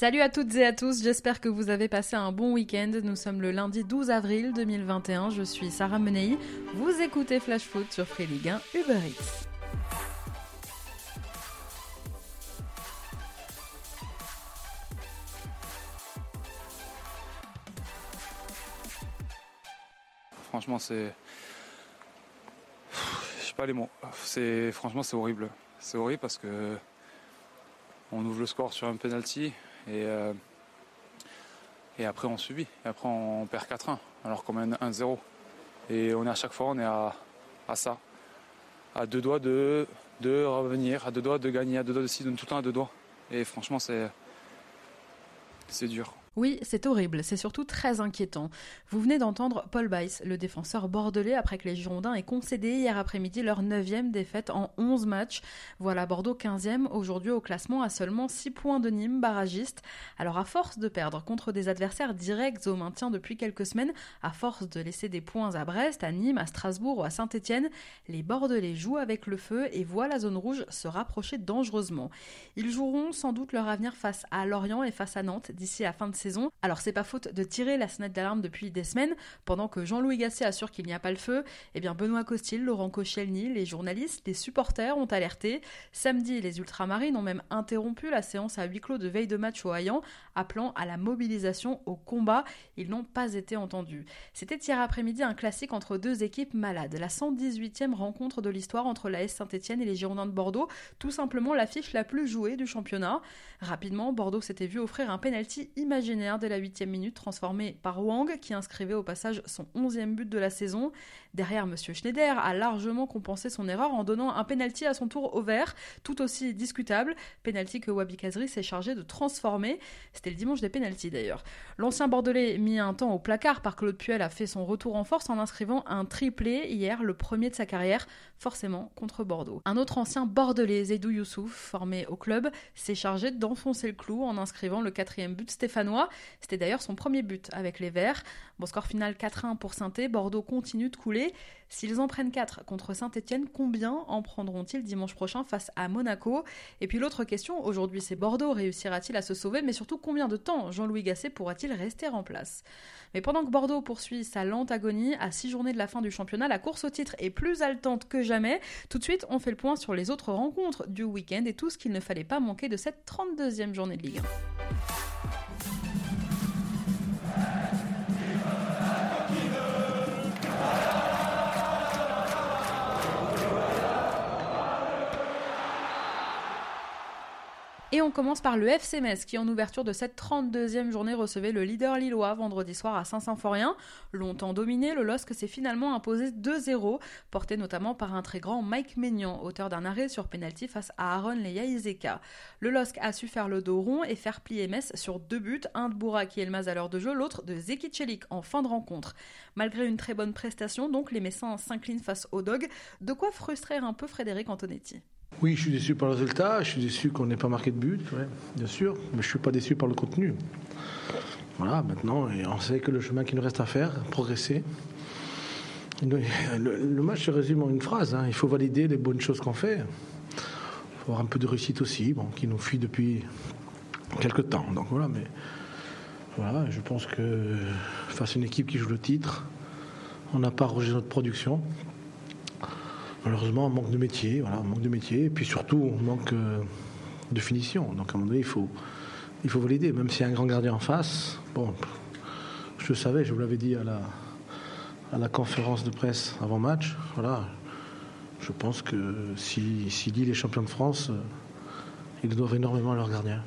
Salut à toutes et à tous, j'espère que vous avez passé un bon week-end. Nous sommes le lundi 12 avril 2021, je suis Sarah Menei. Vous écoutez Flash Foot sur Free Ligue 1 Uber Eats. Franchement, c'est. Je sais pas les mots. C'est franchement c'est horrible. C'est horrible parce que on ouvre le score sur un penalty et, euh, et après on subit. Et après on perd 4-1 alors qu'on mène 1-0. Et on est à chaque fois on est à, ça. À deux doigts de, revenir, à deux doigts de gagner, à deux doigts de ci, tout le temps à deux doigts. Et franchement c'est dur. Oui, c'est horrible, c'est surtout très inquiétant. Vous venez d'entendre Paul Bice, le défenseur bordelais, après que les Girondins aient concédé hier après-midi leur 9 défaite en 11 matchs. Voilà Bordeaux 15e, aujourd'hui au classement à seulement 6 points de Nîmes, barragiste. Alors à force de perdre contre des adversaires directs au maintien depuis quelques semaines, à force de laisser des points à Brest, à Nîmes, à Strasbourg ou à Saint-Etienne, les Bordelais jouent avec le feu et voient la zone rouge se rapprocher dangereusement. Ils joueront sans doute leur avenir face à Lorient et face à Nantes d'ici la fin de Alors c'est pas faute de tirer la sonnette d'alarme depuis des semaines, pendant que Jean-Louis Gasset assure qu'il n'y a pas le feu, eh bien Benoît Costil, Laurent Koscielny, les journalistes, les supporters ont alerté. Samedi, les ultramarines ont même interrompu la séance à huis clos de veille de match au Hayan, appelant à la mobilisation au combat. Ils n'ont pas été entendus. C'était hier après-midi un classique entre deux équipes malades, la 118e rencontre de l'histoire entre la S Saint-Etienne et les Girondins de Bordeaux, tout simplement l'affiche la plus jouée du championnat. Rapidement, Bordeaux s'était vu offrir un penalty imaginaire dès la huitième minute, transformé par Wang, qui inscrivait au passage son onzième but de la saison. Derrière, M. Schneider a largement compensé son erreur en donnant un penalty à son tour au vert, tout aussi discutable, penalty que Wabi Kazri s'est chargé de transformer. C'était le dimanche des penalties d'ailleurs. L'ancien Bordelais, mis un temps au placard par Claude Puel, a fait son retour en force en inscrivant un triplé hier, le premier de sa carrière, forcément contre Bordeaux. Un autre ancien Bordelais, Zedou Youssouf, formé au club, s'est chargé d'enfoncer le clou en inscrivant le quatrième but stéphanois. C'était d'ailleurs son premier but avec les Verts. Bon score final 4-1 pour saint Bordeaux continue de couler. S'ils en prennent 4 contre Saint-Etienne, combien en prendront-ils dimanche prochain face à Monaco? Et puis l'autre question, aujourd'hui c'est Bordeaux, réussira-t-il à se sauver? Mais surtout combien de temps Jean-Louis Gasset pourra-t-il rester en place? Mais pendant que Bordeaux poursuit sa lente agonie, à 6 journées de la fin du championnat, la course au titre est plus haletante que jamais. Tout de suite, on fait le point sur les autres rencontres du week-end et tout ce qu'il ne fallait pas manquer de cette 32e journée de Ligue 1. Et on commence par le FC Metz qui, en ouverture de cette 32e journée, recevait le leader lillois vendredi soir à Saint-Symphorien. Longtemps dominé, le LOSC s'est finalement imposé 2-0, porté notamment par un très grand Mike Maignan, auteur d'un arrêt sur pénalty face à Aaron Leia Izeka. Le LOSC a su faire le dos rond et faire plier Metz sur deux buts, un de Bourak et Elmaz à l'heure de jeu, l'autre de Zeki Celik en fin de rencontre. Malgré une très bonne prestation, donc, les Messins s'inclinent face aux Dogs, de quoi frustrer un peu Frédéric Antonetti? Oui, je suis déçu par le résultat, je suis déçu qu'on n'ait pas marqué de but, bien sûr, mais je suis pas déçu par le contenu. Voilà, maintenant, on sait que le chemin qui nous reste à faire, progresser. Le, match se résume en une phrase, hein. il faut valider les bonnes choses qu'on fait. Il faut avoir un peu de réussite aussi, bon, qui nous fuit depuis quelques temps. Donc voilà, mais voilà, je pense que face à une équipe qui joue le titre, on n'a pas arrogé notre production malheureusement, on manque de métier, voilà, manque de métier, et puis surtout, on manque euh, de finition. Donc à un moment donné, il faut, il faut valider, même s'il y a un grand gardien en face. Bon, je savais, je vous l'avais dit à la, à la conférence de presse avant match. Voilà, je pense que si, si Lille est champion de France, euh, ils doivent énormément à leur gardien.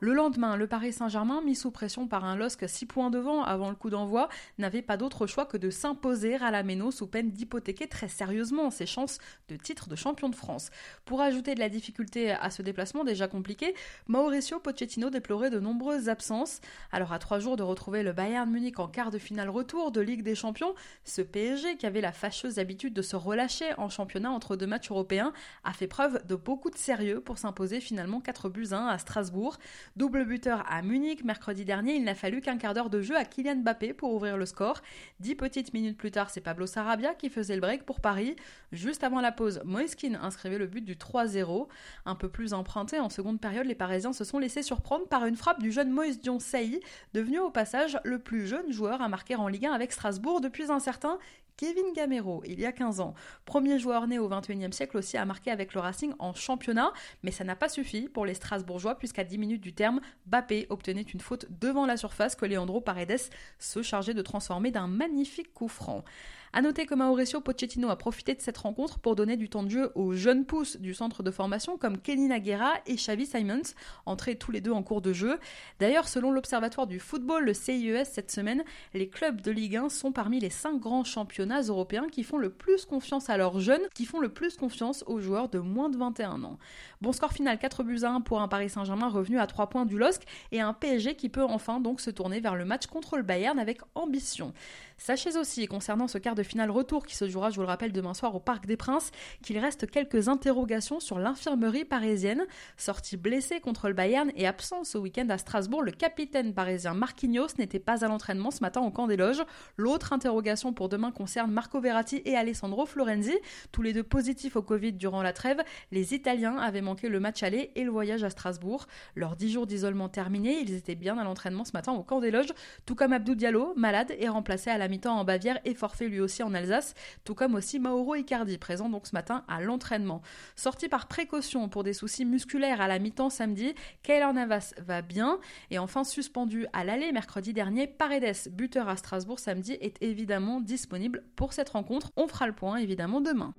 Le lendemain, le Paris Saint-Germain, mis sous pression par un LOSC 6 points devant avant le coup d'envoi, n'avait pas d'autre choix que de s'imposer à la Méno sous peine d'hypothéquer très sérieusement ses chances de titre de champion de France. Pour ajouter de la difficulté à ce déplacement déjà compliqué, Mauricio Pochettino déplorait de nombreuses absences. Alors à trois jours de retrouver le Bayern Munich en quart de finale retour de Ligue des Champions, ce PSG qui avait la fâcheuse habitude de se relâcher en championnat entre deux matchs européens a fait preuve de beaucoup de sérieux pour s'imposer finalement 4 buts 1 à Strasbourg. Double buteur à Munich mercredi dernier, il n'a fallu qu'un quart d'heure de jeu à Kylian Mbappé pour ouvrir le score. Dix petites minutes plus tard, c'est Pablo Sarabia qui faisait le break pour Paris. Juste avant la pause, Moiskin inscrivait le but du 3-0. Un peu plus emprunté en seconde période, les Parisiens se sont laissés surprendre par une frappe du jeune Moïse Dion Saï, devenu au passage le plus jeune joueur à marquer en Ligue 1 avec Strasbourg depuis un certain Kevin Gamero, il y a 15 ans. Premier joueur né au 21e siècle aussi à marquer avec le Racing en championnat, mais ça n'a pas suffi pour les Strasbourgeois puisqu'à 10 minutes du terme, Bappé obtenait une faute devant la surface que Leandro Paredes se chargeait de transformer d'un magnifique coup franc. A noter que Mauricio Pochettino a profité de cette rencontre pour donner du temps de jeu aux jeunes pousses du centre de formation comme Kenny Naguera et Xavi Simons, entrés tous les deux en cours de jeu. D'ailleurs, selon l'Observatoire du football, le CIES, cette semaine, les clubs de Ligue 1 sont parmi les cinq grands championnats européens qui font le plus confiance à leurs jeunes, qui font le plus confiance aux joueurs de moins de 21 ans. Bon score final 4 buts à 1 pour un Paris Saint-Germain revenu à 3 points du LOSC et un PSG qui peut enfin donc se tourner vers le match contre le Bayern avec ambition. Sachez aussi, concernant ce quart de finale retour qui se jouera, je vous le rappelle, demain soir au Parc des Princes, qu'il reste quelques interrogations sur l'infirmerie parisienne. Sorti blessé contre le Bayern et absent ce week-end à Strasbourg, le capitaine parisien Marquinhos n'était pas à l'entraînement ce matin au camp des loges. L'autre interrogation pour demain concerne Marco Verratti et Alessandro Florenzi, tous les deux positifs au Covid durant la trêve. Les Italiens avaient manqué le match aller et le voyage à Strasbourg. Leurs dix jours d'isolement terminés, ils étaient bien à l'entraînement ce matin au camp des loges, tout comme Abdou Diallo, malade et remplacé à la mi-temps en Bavière et forfait lui aussi en Alsace, tout comme aussi Mauro Icardi, présent donc ce matin à l'entraînement. Sorti par précaution pour des soucis musculaires à la mi-temps samedi, Keylor Navas va bien. Et enfin, suspendu à l'aller mercredi dernier, Paredes, buteur à Strasbourg samedi, est évidemment disponible pour cette rencontre. On fera le point évidemment demain.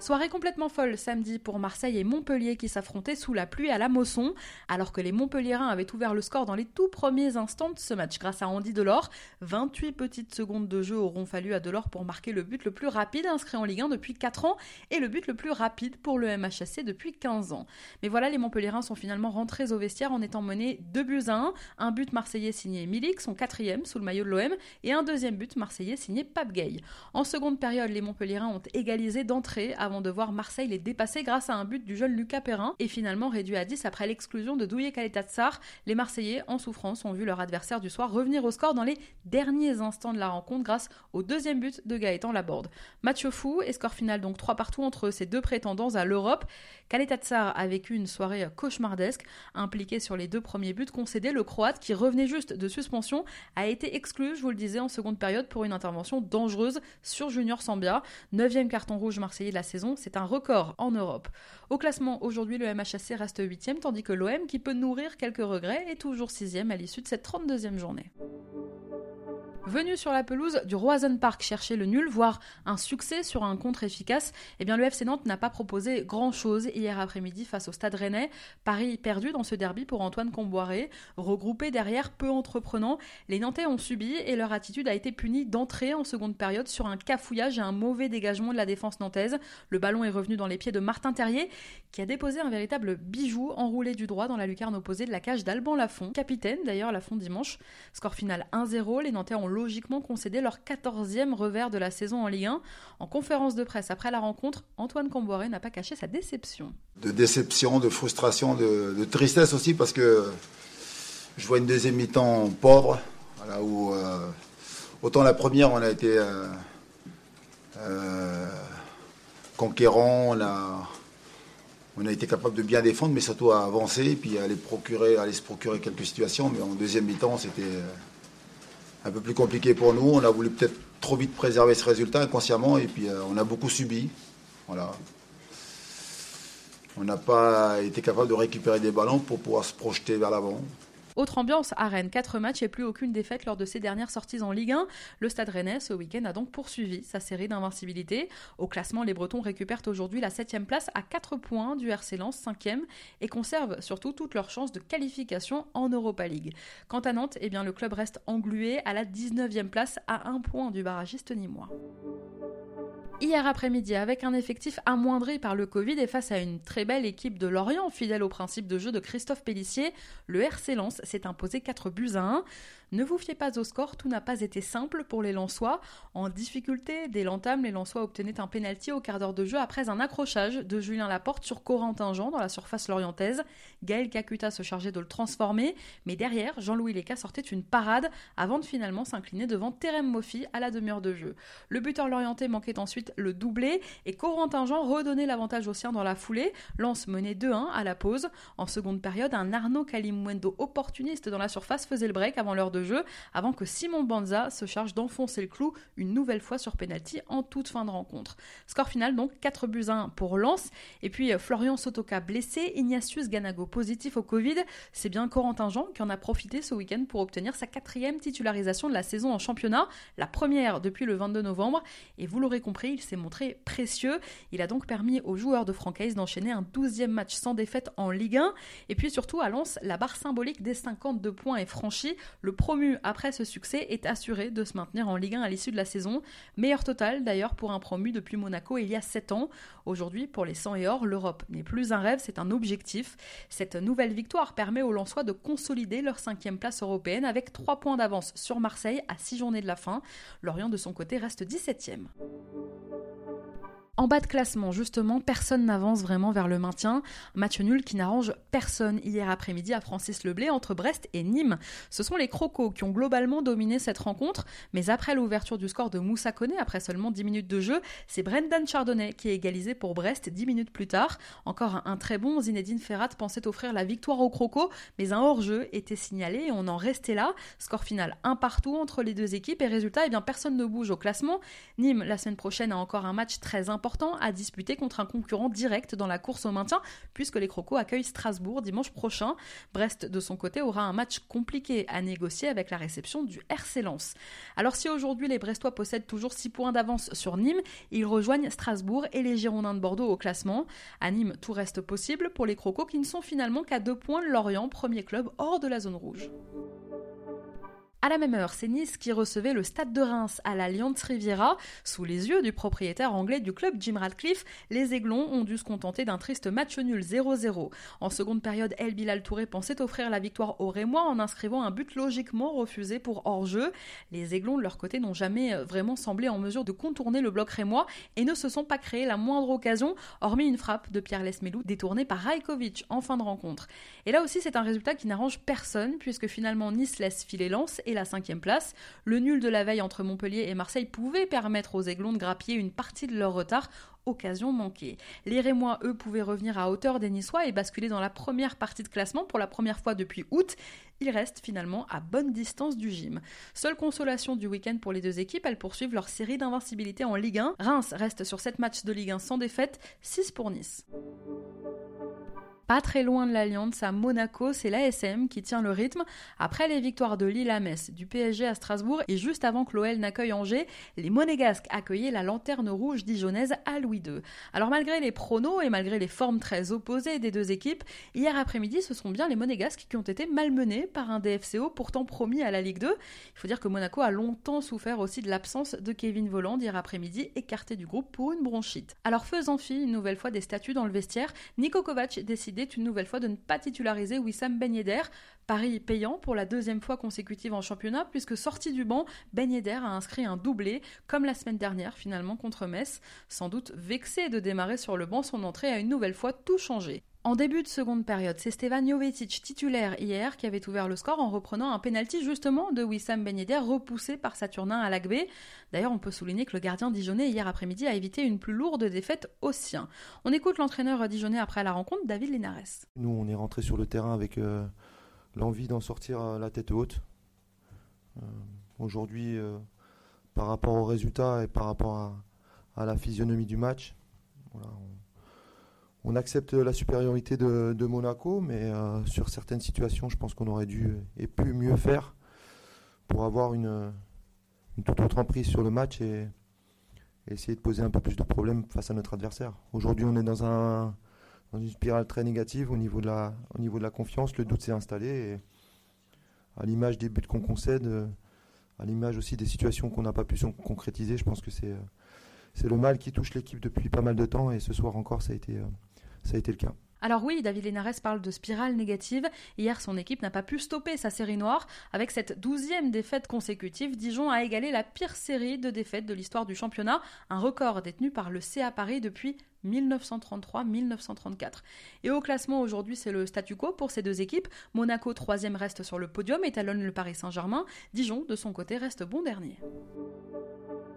Soirée complètement folle samedi pour Marseille et Montpellier qui s'affrontaient sous la pluie à la Mosson, alors que les Montpelliérains avaient ouvert le score dans les tout premiers instants de ce match grâce à Andy Delors. 28 petites secondes de jeu auront fallu à Delors pour marquer le but le plus rapide inscrit en Ligue 1 depuis 4 ans et le but le plus rapide pour le MHSC depuis 15 ans. Mais voilà, les Montpelliérains sont finalement rentrés au vestiaire en étant menés 2 buts à 1, un but marseillais signé Milik, son quatrième sous le maillot de l'OM, et un deuxième but marseillais signé Pape Gay. En seconde période, les Montpelliérains ont égalisé d'entrée avant de voir Marseille les dépasser grâce à un but du jeune Lucas Perrin et finalement réduit à 10 après l'exclusion de Douye Kaletatsar. Les Marseillais en souffrance ont vu leur adversaire du soir revenir au score dans les derniers instants de la rencontre grâce au deuxième but de Gaëtan Laborde. Match fou et score final donc 3 partout entre ces deux prétendants à l'Europe. Kaletatsar a vécu une soirée cauchemardesque, impliqué sur les deux premiers buts concédés. Le Croate, qui revenait juste de suspension, a été exclu, je vous le disais, en seconde période pour une intervention dangereuse sur Junior Sambia. Neuvième carton rouge marseillais de la c'est un record en Europe. Au classement, aujourd'hui, le MHSC reste 8 tandis que l'OM, qui peut nourrir quelques regrets, est toujours 6 à l'issue de cette 32e journée. Venu sur la pelouse du Roison Park chercher le nul, voire un succès sur un contre efficace, eh bien le FC Nantes n'a pas proposé grand-chose hier après-midi face au Stade Rennais. Paris perdu dans ce derby pour Antoine Comboiré, regroupé derrière peu entreprenant. Les Nantais ont subi et leur attitude a été punie d'entrée en seconde période sur un cafouillage et un mauvais dégagement de la défense nantaise. Le ballon est revenu dans les pieds de Martin Terrier, qui a déposé un véritable bijou enroulé du droit dans la lucarne opposée de la cage d'Alban Lafont, capitaine d'ailleurs Lafont dimanche. Score final 1-0, les Nantais ont logiquement concédé leur 14e revers de la saison en Ligue 1. En conférence de presse après la rencontre, Antoine Comboiré n'a pas caché sa déception. De déception, de frustration, de, tristesse aussi parce que je vois une deuxième mi-temps pauvre, où euh, autant la première on a été euh, euh, conquérant, on a, été capable de bien défendre, mais surtout à avancer, puis à aller, procurer, aller se procurer quelques situations. Mais en deuxième mi-temps, c'était un peu plus compliqué pour nous. On a voulu peut-être trop vite préserver ce résultat inconsciemment et puis euh, on a beaucoup subi. On n'a pas été capable de récupérer des ballons pour pouvoir se projeter vers l'avant. Autre ambiance à Rennes, 4 matchs et plus aucune défaite lors de ses dernières sorties en Ligue 1. Le Stade Rennais ce week-end a donc poursuivi sa série d'invincibilité. Au classement, les Bretons récupèrent aujourd'hui la 7 place à 4 points du RC Lens 5e et conservent surtout toutes leurs chances de qualification en Europa League. Quant à Nantes, eh bien, le club reste englué à la 19e place à 1 point du barragiste nîmois hier après-midi avec un effectif amoindri par le Covid et face à une très belle équipe de Lorient, fidèle au principe de jeu de Christophe Pellissier, le RC Lens s'est imposé 4 buts à 1. Ne vous fiez pas au score, tout n'a pas été simple pour les Lensois. En difficulté, dès l'entame, les Lensois obtenaient un pénalty au quart d'heure de jeu après un accrochage de Julien Laporte sur Corentin Jean dans la surface lorientaise. Gaël Kakuta se chargeait de le transformer, mais derrière, Jean-Louis Leca sortait une parade avant de finalement s'incliner devant Terem Moffi à la demi-heure de jeu. Le buteur lorienté manquait ensuite le doublé et Corentin Jean redonnait l'avantage aux siens dans la foulée. Lance menait 2-1 à la pause. En seconde période, un Arnaud Kalimwendo opportuniste dans la surface faisait le break avant l'heure de jeu, avant que Simon Banza se charge d'enfoncer le clou une nouvelle fois sur penalty en toute fin de rencontre. Score final donc 4 buts 1 pour Lens. Et puis euh, Florian Sotoka blessé, Ignatius Ganago positif au Covid. C'est bien Corentin Jean qui en a profité ce week-end pour obtenir sa quatrième titularisation de la saison en championnat, la première depuis le 22 novembre. Et vous l'aurez compris, il s'est montré précieux. Il a donc permis aux joueurs de Francaise d'enchaîner un 12e match sans défaite en Ligue 1. Et puis surtout à Lens, la barre symbolique des 52 points est franchie. Le promu après ce succès est assuré de se maintenir en Ligue 1 à l'issue de la saison. Meilleur total d'ailleurs pour un promu depuis Monaco il y a 7 ans. Aujourd'hui, pour les 100 et or, l'Europe n'est plus un rêve, c'est un objectif. Cette nouvelle victoire permet aux Lensois de consolider leur cinquième place européenne avec 3 points d'avance sur Marseille à 6 journées de la fin. Lorient de son côté reste 17e. En bas de classement, justement, personne n'avance vraiment vers le maintien. match nul qui n'arrange personne hier après-midi à Francis Leblé entre Brest et Nîmes. Ce sont les Crocos qui ont globalement dominé cette rencontre, mais après l'ouverture du score de Moussa Koné, après seulement 10 minutes de jeu, c'est Brendan Chardonnay qui est égalisé pour Brest 10 minutes plus tard. Encore un, très bon Zinedine Ferrat pensait offrir la victoire aux Crocos, mais un hors-jeu était signalé et on en restait là. Score final un partout entre les deux équipes et résultat, eh bien personne ne bouge au classement. Nîmes, la semaine prochaine, a encore un match très important important à disputer contre un concurrent direct dans la course au maintien, puisque les Crocos accueillent Strasbourg dimanche prochain. Brest, de son côté, aura un match compliqué à négocier avec la réception du RC Lens. Alors si aujourd'hui les Brestois possèdent toujours 6 points d'avance sur Nîmes, ils rejoignent Strasbourg et les Girondins de Bordeaux au classement. À Nîmes, tout reste possible pour les Crocos qui ne sont finalement qu'à 2 points de Lorient, premier club hors de la zone rouge. À la même heure, c'est Nice qui recevait le Stade de Reims à l'Alliance Riviera. Sous les yeux du propriétaire anglais du club, Jim Radcliffe, les Aiglons ont dû se contenter d'un triste match nul 0-0. En seconde période, El Bilal Touré pensait offrir la victoire aux Rémois en inscrivant un but logiquement refusé pour hors-jeu. Les Aiglons, de leur côté, n'ont jamais euh, vraiment semblé en mesure de contourner le bloc rémois et ne se sont pas créés la moindre occasion, hormis une frappe de Pierre Lesmelou détournée par Rajkovic en fin de rencontre. Et là aussi, c'est un résultat qui n'arrange personne, puisque finalement Nice laisse filer Lens et la cinquième place. Le nul de la veille entre Montpellier et Marseille pouvait permettre aux Aiglons de grappiller une partie de leur retard occasion manquée. Les Rémois, eux, pouvaient revenir à hauteur des Niçois et basculer dans la première partie de classement pour la première fois depuis août. Ils restent finalement à bonne distance du gym. Seule consolation du week-end pour les deux équipes, elles poursuivent leur série d'invincibilité en Ligue 1. Reims reste sur 7 matchs de Ligue 1 sans défaite, 6 pour Nice. Pas très loin de l'Alliance, à Monaco, c'est l'ASM qui tient le rythme. Après les victoires de Lille à Metz, du PSG à Strasbourg et juste avant que l'OL n'accueille Angers, les Monégasques accueillaient la lanterne rouge dijonnaise à Louis II. Alors malgré les pronos et malgré les formes très opposées des deux équipes, hier après-midi, ce sont bien les Monégasques qui ont été malmenés par un DFCO pourtant promis à la Ligue 2. Il faut dire que Monaco a longtemps souffert aussi de l'absence de Kevin Volland hier après-midi, écarté du groupe pour une bronchite. Alors faisant fi une nouvelle fois des statuts dans le vestiaire, Niko Kovac décide une nouvelle fois de ne pas titulariser Wissam Ben Yedder. Paris payant pour la deuxième fois consécutive en championnat, puisque sorti du banc, Ben Yedder a inscrit un doublé, comme la semaine dernière finalement contre Metz. Sans doute vexé de démarrer sur le banc, son entrée a une nouvelle fois tout changé. En début de seconde période, c'est Stevan Jovetic, titulaire hier, qui avait ouvert le score en reprenant un penalty justement de Wissam Ben Yedder repoussé par Saturnin à l'Agbé. D'ailleurs, on peut souligner que le gardien dijonnais hier après-midi a évité une plus lourde défaite au sien. On écoute l'entraîneur dijonnais après la rencontre, David Linares. Nous, on est rentré sur le terrain avec euh, l'envie d'en sortir euh, la tête haute. Euh, aujourd'hui, par rapport au résultat et par rapport à, la physionomie du match, on accepte la supériorité de, Monaco, mais euh, sur certaines situations, je pense qu'on aurait dû et pu mieux faire pour avoir une, toute autre emprise sur le match et, essayer de poser un peu plus de problèmes face à notre adversaire. Aujourd'hui, on est dans, un, une spirale très négative au niveau de la, au niveau de la confiance. Le doute s'est installé et à l'image des buts qu'on concède, à l'image aussi des situations qu'on n'a pas pu concrétiser, je pense que c'est c'est le mal qui touche l'équipe depuis pas mal de temps et ce soir encore ça a été, euh, ça a été le cas. Alors oui, David Linares parle de spirale négative. Hier, son équipe n'a pas pu stopper sa série noire. Avec cette douzième défaite consécutive, Dijon a égalé la pire série de défaites de l'histoire du championnat, un record détenu par le CA Paris depuis 1933-1934. Et au classement aujourd'hui, c'est le statu quo pour ces deux équipes. Monaco, troisième, reste sur le podium et talonne le Paris Saint-Germain. Dijon, de son côté, reste bon dernier.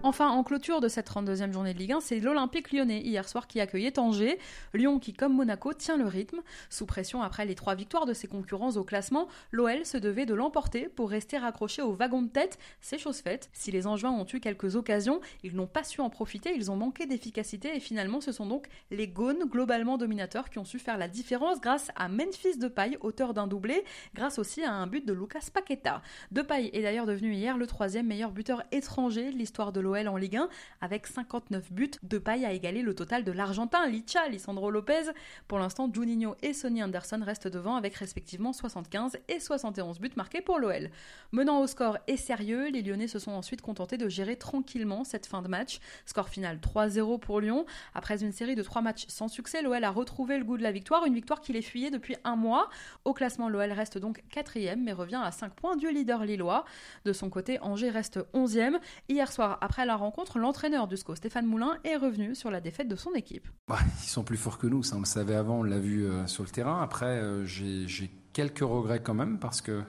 Enfin, en clôture de cette 32e journée de Ligue 1, c'est l'Olympique lyonnais hier soir qui accueillait Angers. Lyon qui, comme Monaco, tient le rythme. Sous pression après les trois victoires de ses concurrents au classement, l'OL se devait de l'emporter pour rester raccroché au wagon de tête. C'est chose faite. Si les Angevins ont eu quelques occasions, ils n'ont pas su en profiter, ils ont manqué d'efficacité et finalement ce sont donc les Gaunes, globalement dominateurs, qui ont su faire la différence grâce à Memphis Depay, auteur d'un doublé, grâce aussi à un but de Lucas Paqueta. Depay est d'ailleurs devenu hier le troisième meilleur buteur étranger de l'histoire de l'OL en Ligue 1 avec 59 buts. De paille à égaler le total de l'Argentin, Licha, Lisandro Lopez. Pour l'instant, Juninho et Sonny Anderson restent devant avec respectivement 75 et 71 buts marqués pour l'OL. Menant au score et sérieux, les Lyonnais se sont ensuite contentés de gérer tranquillement cette fin de match. Score final 3-0 pour Lyon. Après une série de trois matchs sans succès, l'OL a retrouvé le goût de la victoire, une victoire qui les fuyait depuis un mois. Au classement, l'OL reste donc quatrième mais revient à 5 points du leader lillois. De son côté, Angers reste 11e. Hier soir, après la rencontre, l'entraîneur du SCO, Stéphane Moulin, est revenu sur la défaite de son équipe. Ils sont plus forts que nous, ça on le savait avant, on l'a vu euh, sur le terrain. Après, euh, j'ai quelques regrets quand même parce que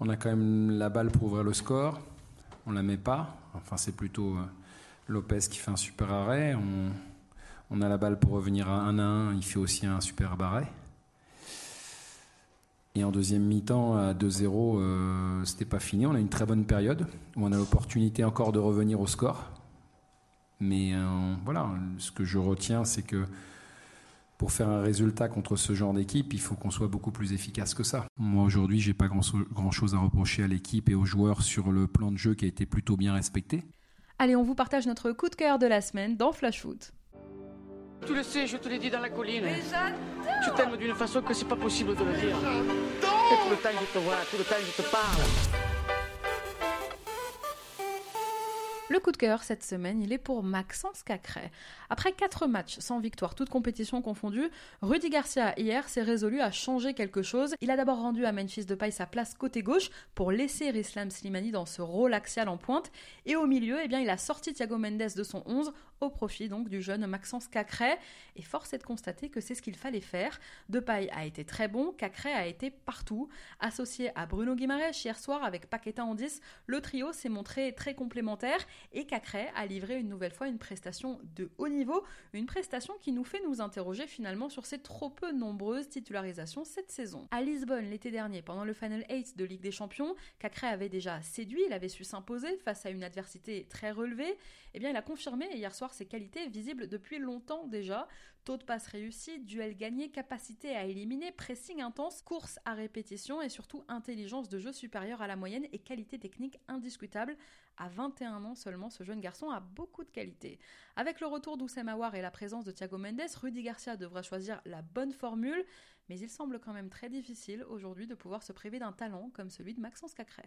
on a quand même la balle pour ouvrir le score, on la met pas. Enfin, c'est plutôt euh, Lopez qui fait un super arrêt. On, a la balle pour revenir à 1 à 1, il fait aussi un super arrêt. Et en deuxième mi-temps, à 2-0, euh, c'était pas fini. On a une très bonne période où on a l'opportunité encore de revenir au score. Mais euh, voilà, ce que je retiens, c'est que pour faire un résultat contre ce genre d'équipe, il faut qu'on soit beaucoup plus efficace que ça. Moi aujourd'hui, j'ai pas grand, grand chose à reprocher à l'équipe et aux joueurs sur le plan de jeu qui a été plutôt bien respecté. Allez, on vous partage notre coup de cœur de la semaine dans Flash Foot. Tu le sais, je te l'ai dit dans la colline. Mais Tu t'aimes d'une façon que c'est pas possible de le dire. Et tout le temps je te vois, tout le temps je te parle. Le coup de cœur cette semaine, il est pour Maxence Cacré. Après quatre matchs sans victoire, toutes compétitions confondues, Rudy Garcia hier s'est résolu à changer quelque chose. Il a d'abord rendu à Memphis Depay sa place côté gauche pour laisser Islam Slimani dans ce rôle axial en pointe. Et au milieu, eh bien, il a sorti Thiago Mendes de son 11 au profit donc du jeune Maxence Cacré. Et force est de constater que c'est ce qu'il fallait faire. Depay a été très bon, Cacré a été partout. Associé à Bruno Guimaraes hier soir avec Paqueta en 10, le trio s'est montré très complémentaire et Cacré a livré une nouvelle fois une prestation de haut niveau, une prestation qui nous fait nous interroger finalement sur ses trop peu nombreuses titularisations cette saison. À Lisbonne l'été dernier, pendant le Final 8 de Ligue des Champions, Cacré avait déjà séduit, il avait su s'imposer face à une adversité très relevée. Eh bien, il a confirmé hier soir ses qualités visibles depuis longtemps déjà. Taux de passe réussi, duel gagné, capacité à éliminer, pressing intense, course à répétition et surtout intelligence de jeu supérieure à la moyenne et qualité technique indiscutable. À 21 ans seulement, ce jeune garçon a beaucoup de qualités. Avec le retour d'Oussem et la présence de Thiago Mendes, Rudy Garcia devra choisir la bonne formule, mais il semble quand même très difficile aujourd'hui de pouvoir se priver d'un talent comme celui de Maxence Cacré.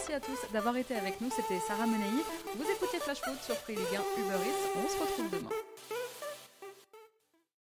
Merci à tous d'avoir été avec nous. C'était Sarah Menei. Vous écoutez Flash Foot sur Free Ligue 1 Uber Eats. On se retrouve demain.